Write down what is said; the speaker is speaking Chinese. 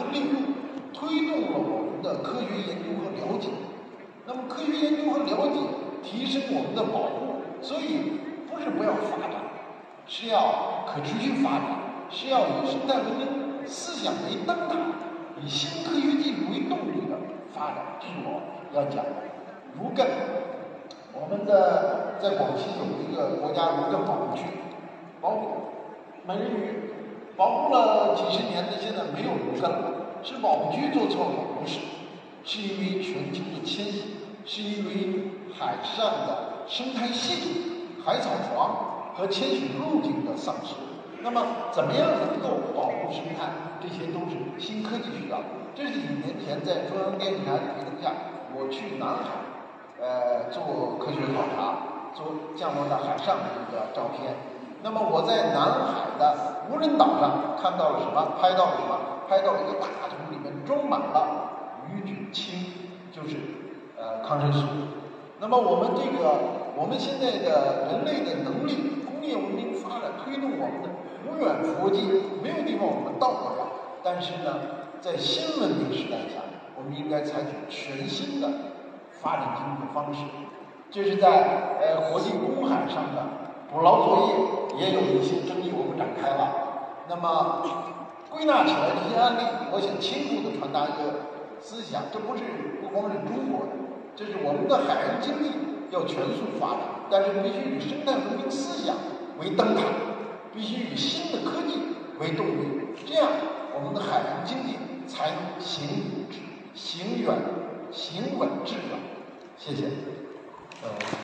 和利用，推动了我们的科学研究和了解。那么科学研究和了解提升我们的保护，所以不是不要发展，是要可持续发展，是要以生态文明思想为灯塔，以新科学技术为动力的发展。这是我要讲的。芦根，我们的在广西有一个国家芦根保护区，保护美人鱼，保护了几十年的，现在没有人干了，是保护区做错了？不是，是因为全球的迁徙，是因为海上的生态系统、海草床和迁徙路径的丧失。那么，怎么样能够保护生态？这些都是新科技需要。这是几年前在中央电视台陪同下，我去南海。呃，做科学考察，做降落在海上的一个照片。那么我在南海的无人岛上看到了什么？拍到了什么？拍到了一个大桶里面装满了鱼脂清，就是呃抗生素。那么我们这个我们现在的人类的能力，工业文明发展推动我们的无远弗届，没有地方我们到不了。但是呢，在新文明时代下，我们应该采取全新的。发展经济方式，这是在呃国际公海上的捕捞作业也有一些争议，我们展开了。那么归纳起来这些案例，我想清楚的传达一个思想：这不是不光是中国的，这是我们的海洋经济要全速发展，但是必须以生态文明思想为灯塔，必须以新的科技为动力，这样我们的海洋经济才能行行远。行稳致远，谢谢。呃。